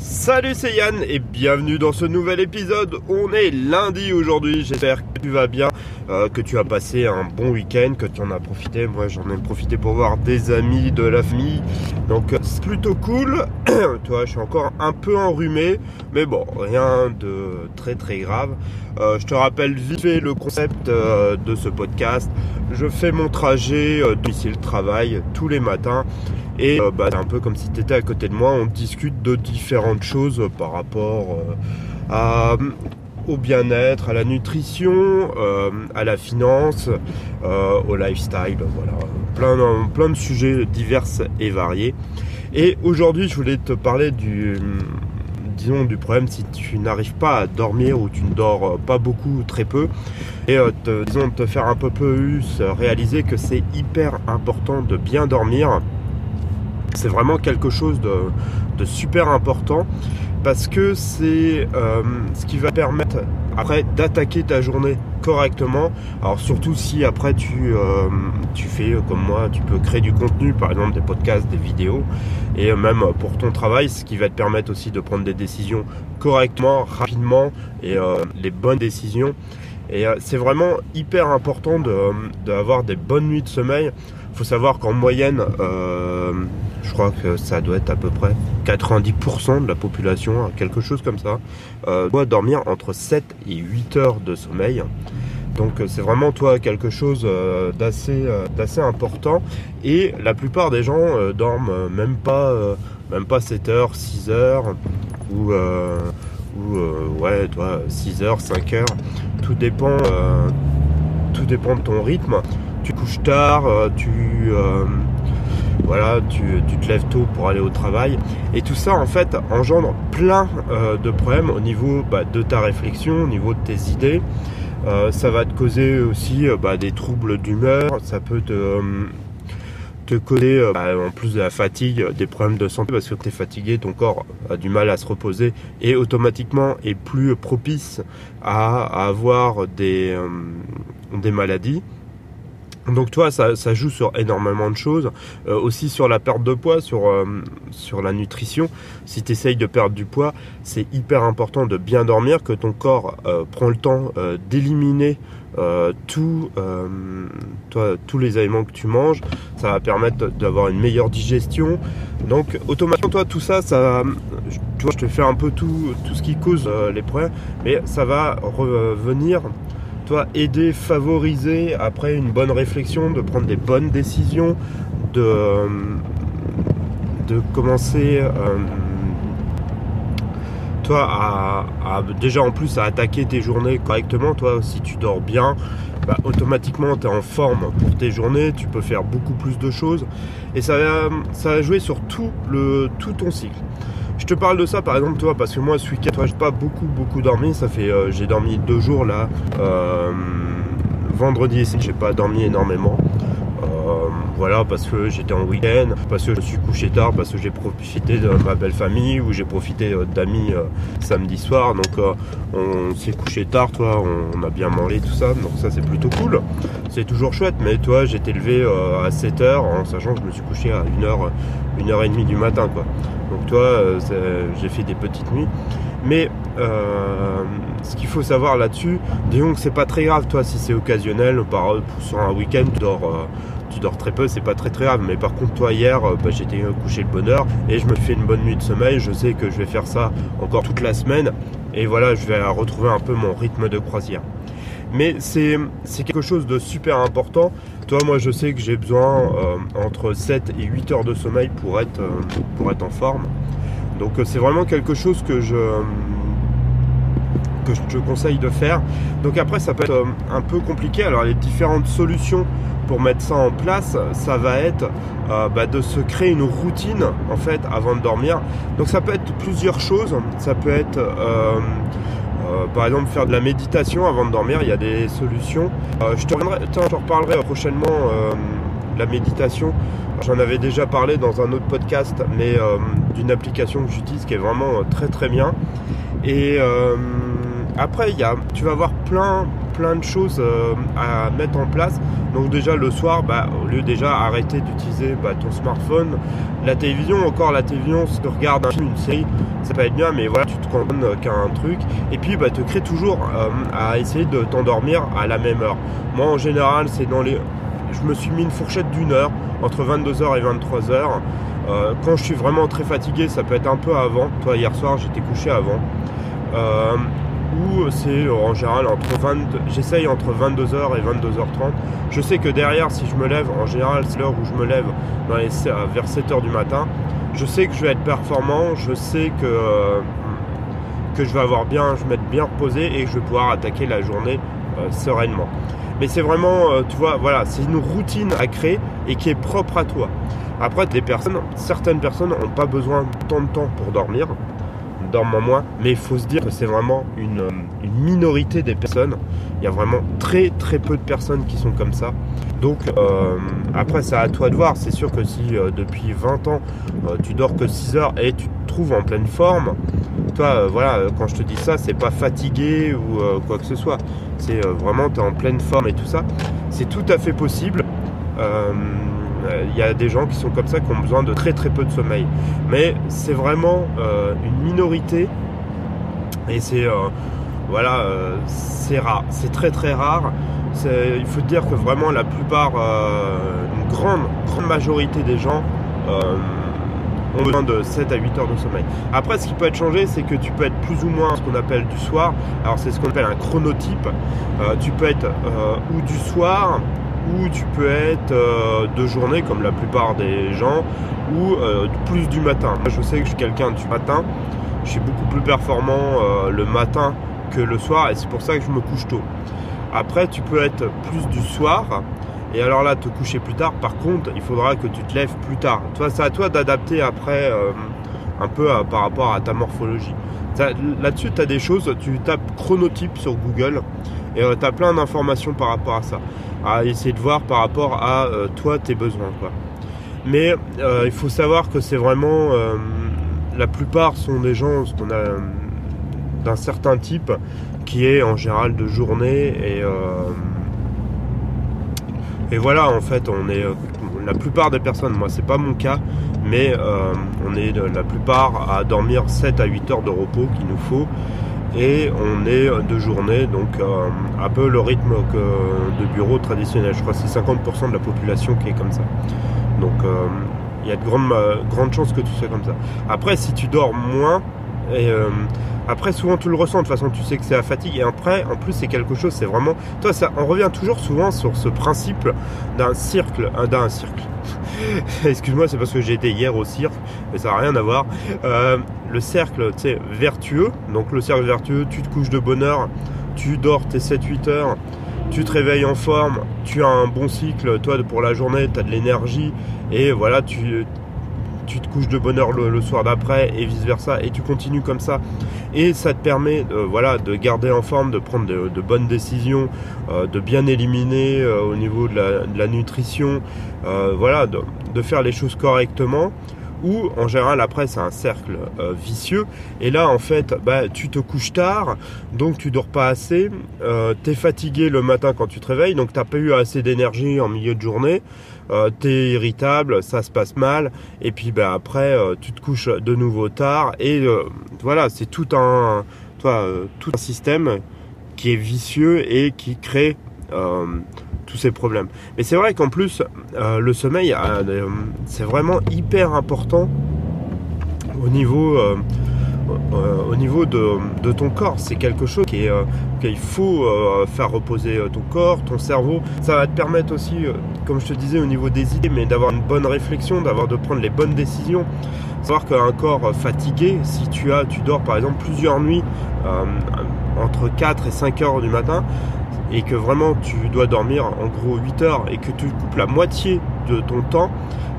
Salut c'est Yann et bienvenue dans ce nouvel épisode. On est lundi aujourd'hui, j'espère que tu vas bien, euh, que tu as passé un bon week-end, que tu en as profité. Moi j'en ai profité pour voir des amis, de la famille, donc euh, c'est plutôt cool. Toi je suis encore un peu enrhumé, mais bon, rien de très très grave. Euh, je te rappelle vite fait le concept de ce podcast. Je fais mon trajet d'ici le travail tous les matins. Et euh, bah, c'est un peu comme si tu étais à côté de moi, on discute de différentes choses par rapport euh, au bien-être, à la nutrition, euh, à la finance, au lifestyle, voilà, plein, de sujets divers et variés. Et aujourd'hui, je voulais te parler du, disons, du problème si tu n'arrives pas à dormir ou tu ne dors pas beaucoup, très peu, et te, disons, te faire un peu plus réaliser que c'est hyper important de bien dormir c'est vraiment quelque chose de, super important parce que c'est euh, ce qui va permettre après d'attaquer ta journée correctement. Alors surtout si après tu, euh, tu fais comme moi, tu peux créer du contenu, par exemple des podcasts, des vidéos, et même pour ton travail, ce qui va te permettre aussi de prendre des décisions correctement, rapidement, et euh, les bonnes décisions. Et c'est vraiment hyper important d'avoir des bonnes nuits de sommeil. Il faut savoir qu'en moyenne, je crois que ça doit être à peu près 90% de la population, quelque chose comme ça, euh, doit dormir entre 7 et 8 heures de sommeil. Donc euh, c'est vraiment toi quelque chose euh, d'assez d'assez important et la plupart des gens dorment même pas même pas 7 heures, 6 heures ou ou ouais toi 6 heures, 5 heures. Tout dépend tout dépend de ton rythme. Tu couches tard, tu voilà, tu, te lèves tôt pour aller au travail. Et tout ça, en fait, engendre plein euh, de problèmes au niveau bah, de ta réflexion, au niveau de tes idées. Euh, ça va te causer aussi euh, bah, des troubles d'humeur. Ça peut te, causer, bah, en plus de la fatigue, des problèmes de santé parce que tu es fatigué, ton corps a du mal à se reposer et automatiquement est plus propice à, avoir des maladies. Donc toi, ça, ça, joue sur énormément de choses, euh, aussi sur la perte de poids, sur, euh, sur la nutrition. Si tu essayes de perdre du poids, c'est hyper important de bien dormir, que ton corps euh, prend le temps d'éliminer tout, toi, tous les aliments que tu manges. Ça va permettre d'avoir une meilleure digestion. Donc automatiquement, toi, tout ça, ça, tu vois, je te fais un peu tout, tout ce qui cause les problèmes, mais ça va revenir toi aider, favoriser après une bonne réflexion, de prendre des bonnes décisions, de, commencer euh, toi à, déjà en plus à attaquer tes journées correctement. Toi, si tu dors bien, bah, automatiquement tu es en forme pour tes journées, tu peux faire beaucoup plus de choses et ça va, jouer sur tout ton cycle. Je te parle de ça par exemple toi parce que moi ce week-end pas beaucoup beaucoup dormi, ça fait euh, j'ai dormi deux jours là. Euh, vendredi j'ai pas dormi énormément. Euh, voilà, parce que j'étais en week-end, parce que je suis couché tard, parce que j'ai profité de ma belle famille ou j'ai profité d'amis samedi soir. Donc on s'est couché tard, toi, on, a bien mangé tout ça, donc ça c'est plutôt cool. C'est toujours chouette, mais toi j'étais levé à 7h en sachant que je me suis couché à 1h, 1h30 du matin. Donc toi, euh, j'ai fait des petites nuits. Mais euh, ce qu'il faut savoir là-dessus, disons que c'est pas très grave, toi, si c'est occasionnel, par, sur un week-end, tu dors, euh, tu dors très peu, c'est pas très très grave. Mais par contre, toi, hier, bah, j'étais couché le bonheur et je me fais une bonne nuit de sommeil. Je sais que je vais faire ça encore toute la semaine. Et voilà, je vais retrouver un peu mon rythme de croisière. Mais c'est quelque chose de super important. Toi, moi, je sais que j'ai besoin euh, entre 7 et 8 heures de sommeil pour être, euh, pour être en forme. Donc, euh, c'est vraiment quelque chose que je, que je te conseille de faire. Donc, après, ça peut être un peu compliqué. Alors, les différentes solutions pour mettre ça en place, ça va être bah, de se créer une routine en fait avant de dormir. Donc ça peut être plusieurs choses. Ça peut être euh, par exemple, faire de la méditation avant de dormir, il y a des solutions. Euh, je te reparlerai prochainement euh, la méditation. J'en avais déjà parlé dans un autre podcast, mais d'une application que j'utilise qui est vraiment très très bien. Et après, il y a, tu vas avoir plein, plein de choses euh, à mettre en place. Donc déjà le soir, bah, au lieu déjà arrêter d'utiliser bah, ton smartphone, la télévision, encore la télévision, si tu regardes un film, une série, ça peut être bien, mais voilà, tu te condamnes qu'à un truc. Et puis bah, te crée toujours euh, à essayer de t'endormir à la même heure. Moi en général, c'est dans les... Je me suis mis une fourchette d'une heure, entre 22h et 23h. Euh, quand je suis vraiment très fatigué, ça peut être un peu avant. Toi, hier soir, j'étais couché avant. Euh, ou c'est en général entre 20, j'essaye entre 22h et 22h30. Je sais que derrière, si je me lève, en général, c'est l'heure où je me lève vers 7h du matin. Je sais que je vais être performant, je sais que, euh, que je vais avoir bien, je vais être bien reposé et que je vais pouvoir attaquer la journée sereinement. Mais c'est vraiment, tu vois, voilà, c'est une routine à créer et qui est propre à toi. Après, personnes, certaines personnes n'ont pas besoin de tant de temps pour dormir, dorment moins, mais il faut se dire que c'est vraiment une, euh, minorité des personnes. Il y a vraiment très très peu de personnes qui sont comme ça. Donc euh, après, c'est à toi de voir. C'est sûr que si euh, depuis 20 ans, tu dors que 6 heures et tu te trouves en pleine forme, toi, voilà, quand je te dis ça, c'est pas fatigué ou quoi que ce soit. C'est vraiment, tu es en pleine forme et tout ça. C'est tout à fait possible. Euh, il y a des gens qui sont comme ça, qui ont besoin de très très peu de sommeil. Mais c'est vraiment euh, une minorité et c'est euh, voilà, c'est rare, c'est très très rare. Il faut dire que vraiment la plupart, une grande grande majorité des gens ont besoin de 7 à 8 heures de sommeil. Après, ce qui peut être changé, c'est que tu peux être plus ou moins ce qu'on appelle du soir. Alors, c'est ce qu'on appelle un chronotype. tu peux être ou du soir ou tu peux être euh, de journée comme la plupart des gens ou euh, plus du matin. Je sais que je suis quelqu'un du matin, je suis beaucoup plus performant euh, le matin que le soir et c'est pour ça que je me couche tôt. Après, tu peux être plus du soir et alors là, te coucher plus tard. Par contre, il faudra que tu te lèves plus tard. Toi, c'est à toi d'adapter après un peu par rapport à ta morphologie. Là-dessus, tu as des choses, tu tapes chronotype sur Google et tu as plein d'informations par rapport à ça à essayer de voir par rapport à euh, toi tes besoins. Mais euh, il faut savoir que c'est vraiment euh, la plupart sont des gens qu'on a d'un certain type qui est en général de journée et et voilà en fait on est la plupart des personnes moi c'est pas mon cas mais on est la plupart à dormir 7 à 8 heures de repos qu'il nous faut et on est de journée, donc euh, un peu le rythme de bureau traditionnel. Je crois que c'est 50% de la population qui est comme ça. Donc euh, il y a de grandes, grandes chances que tu sois comme ça. Après, si tu dors moins, et euh, après, souvent tu le ressens, de toute façon, tu sais que c'est la fatigue. Et après, en plus, c'est quelque chose, c'est vraiment. Toi, ça, on revient toujours souvent sur ce principe d'un cercle, d'un cercle. Excuse-moi, c'est parce que j'ai été hier au cirque, mais ça n'a rien à voir. Euh, le cercle, tu vertueux. Donc, le cercle vertueux, tu te couches de bonne heure, tu dors tes 7-8 heures, tu te réveilles en forme, tu as un bon cycle, toi, pour la journée, tu as de l'énergie, et voilà, tu tu te couches de bonne heure le, soir d'après et vice versa et tu continues comme ça. Et ça te permet euh, voilà de garder en forme de prendre de, bonnes décisions euh, de bien éliminer euh, au niveau de la, nutrition voilà de, faire les choses correctement. Ou en général après c'est un cercle vicieux. Et là en fait bah, tu te couches tard donc tu dors pas assez tu es fatigué le matin quand tu te réveilles donc t'as pas eu assez d'énergie en milieu de journée euh, t'es irritable, ça se passe mal, et puis ben, après euh, tu te couches de nouveau tard, et euh, voilà, c'est tout un, toi, tout un système qui est vicieux et qui crée tous ces problèmes. Mais c'est vrai qu'en plus, le sommeil, c'est vraiment hyper important au niveau euh, au niveau de, ton corps. C'est quelque chose euh, qu'il faut euh, faire reposer ton corps, ton cerveau. Ça va te permettre aussi, comme je te disais, au niveau des idées, mais d'avoir une bonne réflexion, d'avoir de prendre les bonnes décisions. Savoir qu'un corps fatigué, si tu as, tu dors par exemple plusieurs nuits entre 4 et 5 heures du matin, et que vraiment tu dois dormir en gros 8 heures et que tu coupes la moitié de ton temps,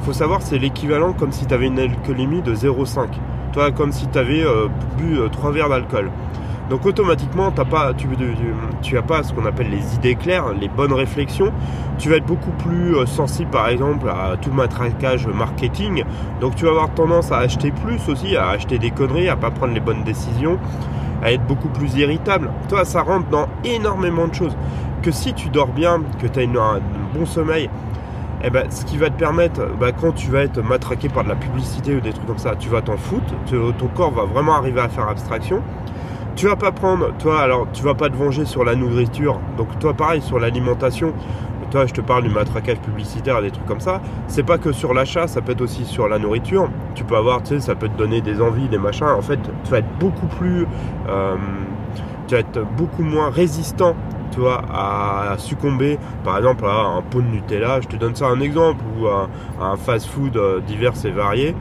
faut savoir c'est l'équivalent comme si tu avais une alcoolémie de 0,5 toi comme si tu avais euh, bu euh, trois verres d'alcool. Donc automatiquement, pas, tu, tu, as pas ce qu'on appelle les idées claires, les bonnes réflexions. Tu vas être beaucoup plus euh, sensible, par exemple, à tout matraquage marketing. Donc tu vas avoir tendance à acheter plus aussi, à acheter des conneries, à pas prendre les bonnes décisions. à être beaucoup plus irritable. Toi, ça rentre dans énormément de choses. Que si tu dors bien, que tu as un bon sommeil, eh ben, ce qui va te permettre, bah, quand tu vas être matraqué par de la publicité ou des trucs comme ça, tu vas t'en foutre, ton corps va vraiment arriver à faire abstraction. Tu vas pas prendre, toi, alors tu vas pas te venger sur la nourriture, donc toi pareil sur l'alimentation, toi je te parle du matraquage publicitaire et des trucs comme ça, c'est pas que sur l'achat, ça peut être aussi sur la nourriture. Tu peux avoir, tu sais, ça peut te donner des envies, des machins. En fait, tu vas être beaucoup plus, euh, tu vas être beaucoup moins résistant tu à succomber, par exemple, à un pot de Nutella, je te donne ça un exemple, ou à, un fast-food euh, divers et varié,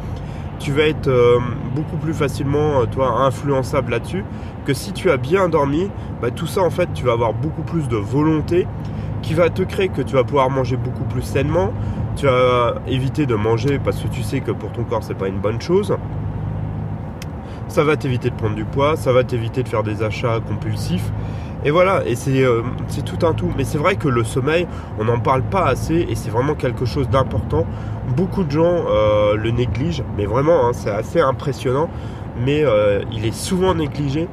tu vas être euh, beaucoup plus facilement, euh, toi, influençable là-dessus, que si tu as bien dormi, bah, tout ça, en fait, tu vas avoir beaucoup plus de volonté, qui va te créer que tu vas pouvoir manger beaucoup plus sainement, tu vas éviter de manger parce que tu sais que pour ton corps, c'est pas une bonne chose. Ça va t'éviter de prendre du poids, ça va t'éviter de faire des achats compulsifs et voilà, et euh, c'est tout un tout. Mais c'est vrai que le sommeil, on n'en parle pas assez et c'est vraiment quelque chose d'important. Beaucoup de gens euh, le négligent, mais vraiment, hein, c'est assez impressionnant. Mais euh, il est souvent négligé.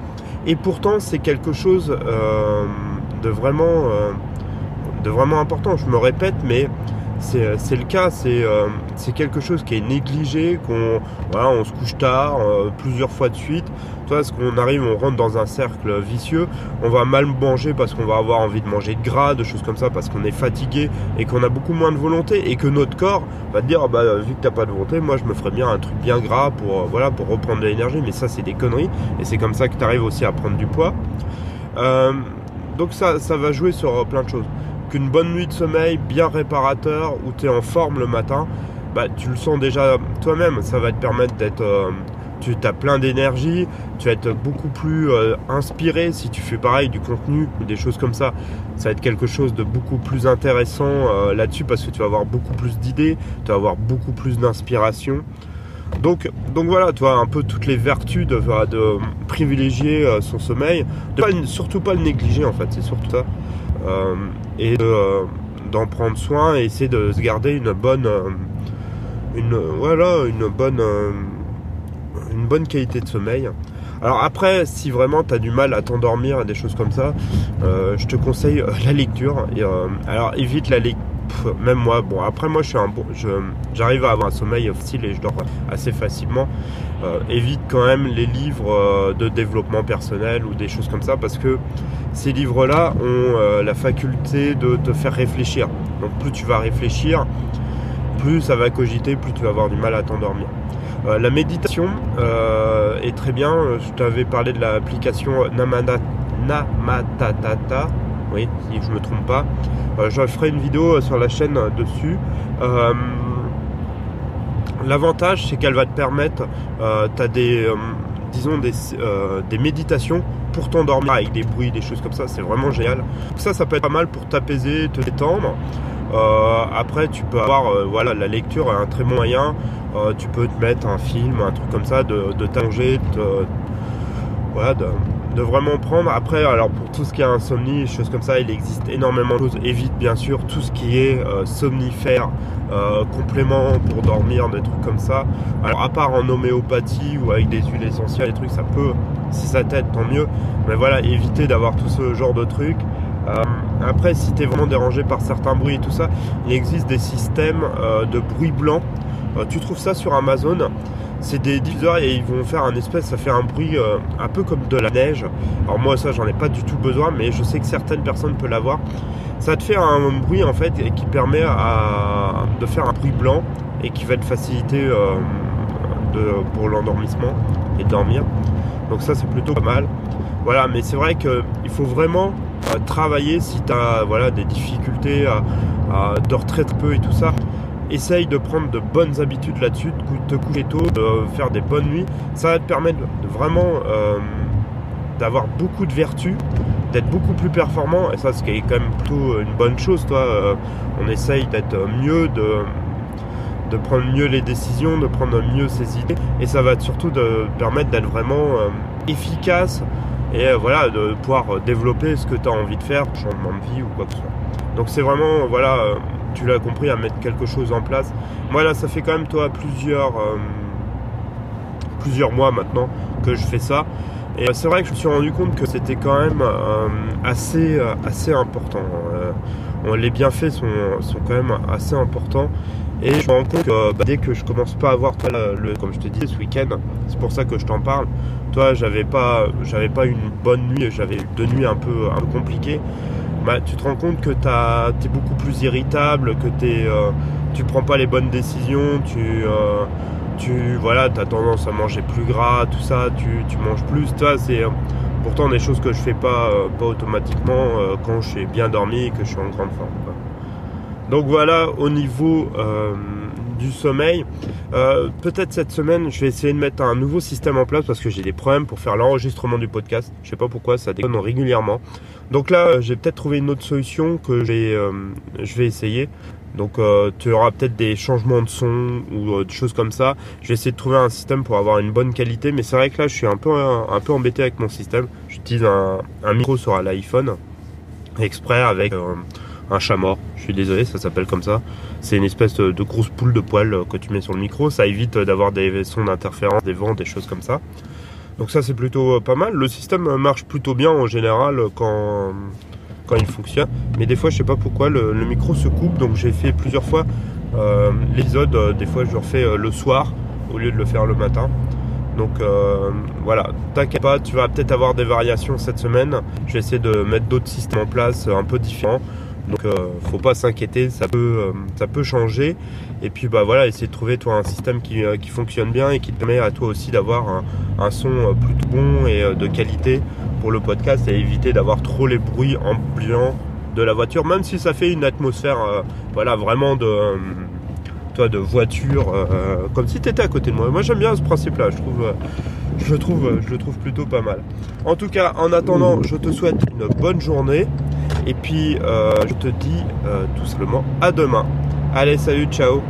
Et pourtant, c'est quelque chose de, vraiment, de vraiment important. Je me répète, mais c'est le cas, c'est quelque chose qui est négligé, qu'on on se couche tard, plusieurs fois de suite. Toi, ce qu'on arrive, on rentre dans un cercle vicieux, on va mal manger parce qu'on va avoir envie de manger de gras, de choses comme ça, parce qu'on est fatigué et qu'on a beaucoup moins de volonté et que notre corps va te dire, ah bah, vu que t'as pas de volonté, moi je me ferais bien un truc bien gras pour, euh, voilà, pour reprendre de l'énergie, mais ça c'est des conneries et c'est comme ça que tu arrives aussi à prendre du poids. Euh, donc ça, va jouer sur euh, plein de choses. Qu'une bonne nuit de sommeil bien réparateur, où tu es en forme le matin, bah, tu le sens déjà toi-même, ça va te permettre d'être tu as plein d'énergie, tu vas être beaucoup plus euh, inspiré si tu fais pareil du contenu, des choses comme ça. Ça va être quelque chose de beaucoup plus intéressant euh, là-dessus parce que tu vas avoir beaucoup plus d'idées, tu vas avoir beaucoup plus d'inspiration. Donc, donc voilà, tu vois, un peu toutes les vertus de, privilégier euh, son sommeil, de pas, surtout pas le négliger en fait, c'est surtout ça. Et d'en prendre soin et essayer de se garder une bonne, une, voilà, une bonne une bonne qualité de sommeil. Alors après, si vraiment tu as du mal à t'endormir et des choses comme ça, euh, je te conseille euh, la lecture. Et, euh, alors évite la Même moi, bon après moi je suis un bon, j'arrive à avoir un sommeil facile et je dors assez facilement. évite quand même les livres de développement personnel ou des choses comme ça parce que ces livres-là ont la faculté de te faire réfléchir. Donc plus tu vas réfléchir, plus ça va cogiter, plus tu vas avoir du mal à t'endormir. Euh, la méditation euh, est très bien. Je t'avais parlé de l'application Namatata. Oui, si je me trompe pas. Euh, je ferai une vidéo sur la chaîne dessus. L'avantage, c'est qu'elle va te permettre, tu as des, disons, des, méditations pour t'endormir avec des bruits, des choses comme ça. C'est vraiment génial. Ça, ça peut être pas mal pour t'apaiser, te détendre. Euh, après, tu peux avoir, euh, voilà, la lecture est un très moyen. Euh, tu peux te mettre un film, un truc comme ça, de, de de, voilà, de, de, vraiment prendre. Après, alors pour tout ce qui est insomnie, choses comme ça, il existe énormément de choses. Évite bien sûr tout ce qui est somnifère, complément pour dormir, des trucs comme ça. Alors à part en homéopathie ou avec des huiles essentielles, des trucs, ça peut, si ça t'aide, tant mieux. Mais voilà, éviter d'avoir tout ce genre de trucs. Euh, après, si tu es vraiment dérangé par certains bruits et tout ça, il existe des systèmes euh, de bruit blanc. Euh, tu trouves ça sur Amazon? C'est des diffuseurs et ils vont faire un espèce, ça fait un bruit un peu comme de la neige. Alors moi ça j'en ai pas du tout besoin, mais je sais que certaines personnes peuvent l'avoir. Ça te fait un bruit en fait et qui permet de faire un bruit blanc et qui va te faciliter pour l'endormissement et dormir. Donc ça c'est plutôt pas mal. Voilà, mais c'est vrai qu'il faut vraiment travailler si tu as voilà, des difficultés à, dormir très peu et tout ça. Essaye de prendre de bonnes habitudes là-dessus, de te coucher tôt, de faire des bonnes nuits. Ça va te permettre de vraiment euh, d'avoir beaucoup de vertus, d'être beaucoup plus performant. Et ça, ce qui est quand même plutôt une bonne chose, toi. Euh, on essaye d'être mieux, de, de prendre mieux les décisions, de prendre mieux ses idées. Et ça va surtout te permettre d'être vraiment euh, efficace et euh, voilà, de pouvoir euh, développer ce que tu as envie de faire, changement de vie ou quoi que ce soit. Donc c'est vraiment, voilà, euh, tu l'as compris, à mettre quelque chose en place. Moi là, ça fait quand même, toi, plusieurs, plusieurs mois maintenant que je fais ça. Et c'est vrai que je me suis rendu compte que c'était quand même assez, assez important. les bienfaits sont, sont quand même assez importants. Et je me rends compte que bah, dès que je commence pas à avoir, le, comme je te dis, ce week-end, c'est pour ça que je t'en parle. Toi, j'avais pas, j'avais pas une bonne nuit, j'avais eu deux nuits un peu, un peu compliquées. Bah, tu te rends compte que tu es beaucoup plus irritable, que t'es, euh, tu prends pas les bonnes décisions, tu, euh, tu voilà, as tendance à manger plus gras, tout ça, tu, tu manges plus. Toi, c'est pourtant des choses que je fais pas, euh, pas automatiquement quand je suis bien dormi et que je suis en grande forme. Donc voilà, au niveau euh, du sommeil, euh, peut-être cette semaine, je vais essayer de mettre un nouveau système en place parce que j'ai des problèmes pour faire l'enregistrement du podcast. Je sais pas pourquoi, ça déconne régulièrement. Donc là, j'ai peut-être trouvé une autre solution que euh, je vais essayer. Donc tu auras peut-être des changements de son ou des choses comme ça. Je vais essayer de trouver un système pour avoir une bonne qualité. Mais c'est vrai que là, je suis un peu, un, peu embêté avec mon système. J'utilise un, un micro sur l'iPhone exprès avec un chat mort. Je suis désolé, ça s'appelle comme ça. C'est une espèce de, grosse poule de poils euh, que tu mets sur le micro. Ça évite euh, d'avoir des sons d'interférence, des vents, des choses comme ça. Donc ça c'est plutôt euh, pas mal. Le système marche plutôt bien en général quand, quand il fonctionne. Mais des fois je sais pas pourquoi le, micro se coupe. Donc j'ai fait plusieurs fois l'épisode. des fois je le refais le soir au lieu de le faire le matin. Donc voilà, t'inquiète pas, tu vas peut-être avoir des variations cette semaine. Je vais essayer de mettre d'autres systèmes en place un peu différents. Donc euh, faut pas s'inquiéter, ça peut, euh, ça peut changer. Et puis bah voilà, essayer de trouver toi un système qui, euh, qui fonctionne bien et qui te permet à toi aussi d'avoir un, son plutôt bon et de qualité pour le podcast et éviter d'avoir trop les bruits ambiants de la voiture, même si ça fait une atmosphère voilà vraiment de toi de voiture comme si tu étais à côté de moi. Moi j'aime bien ce principe là, je je le trouve plutôt pas mal. En tout cas, en attendant, je te souhaite une bonne journée. Et puis, euh, je te dis euh, tout simplement à demain. Allez, salut, ciao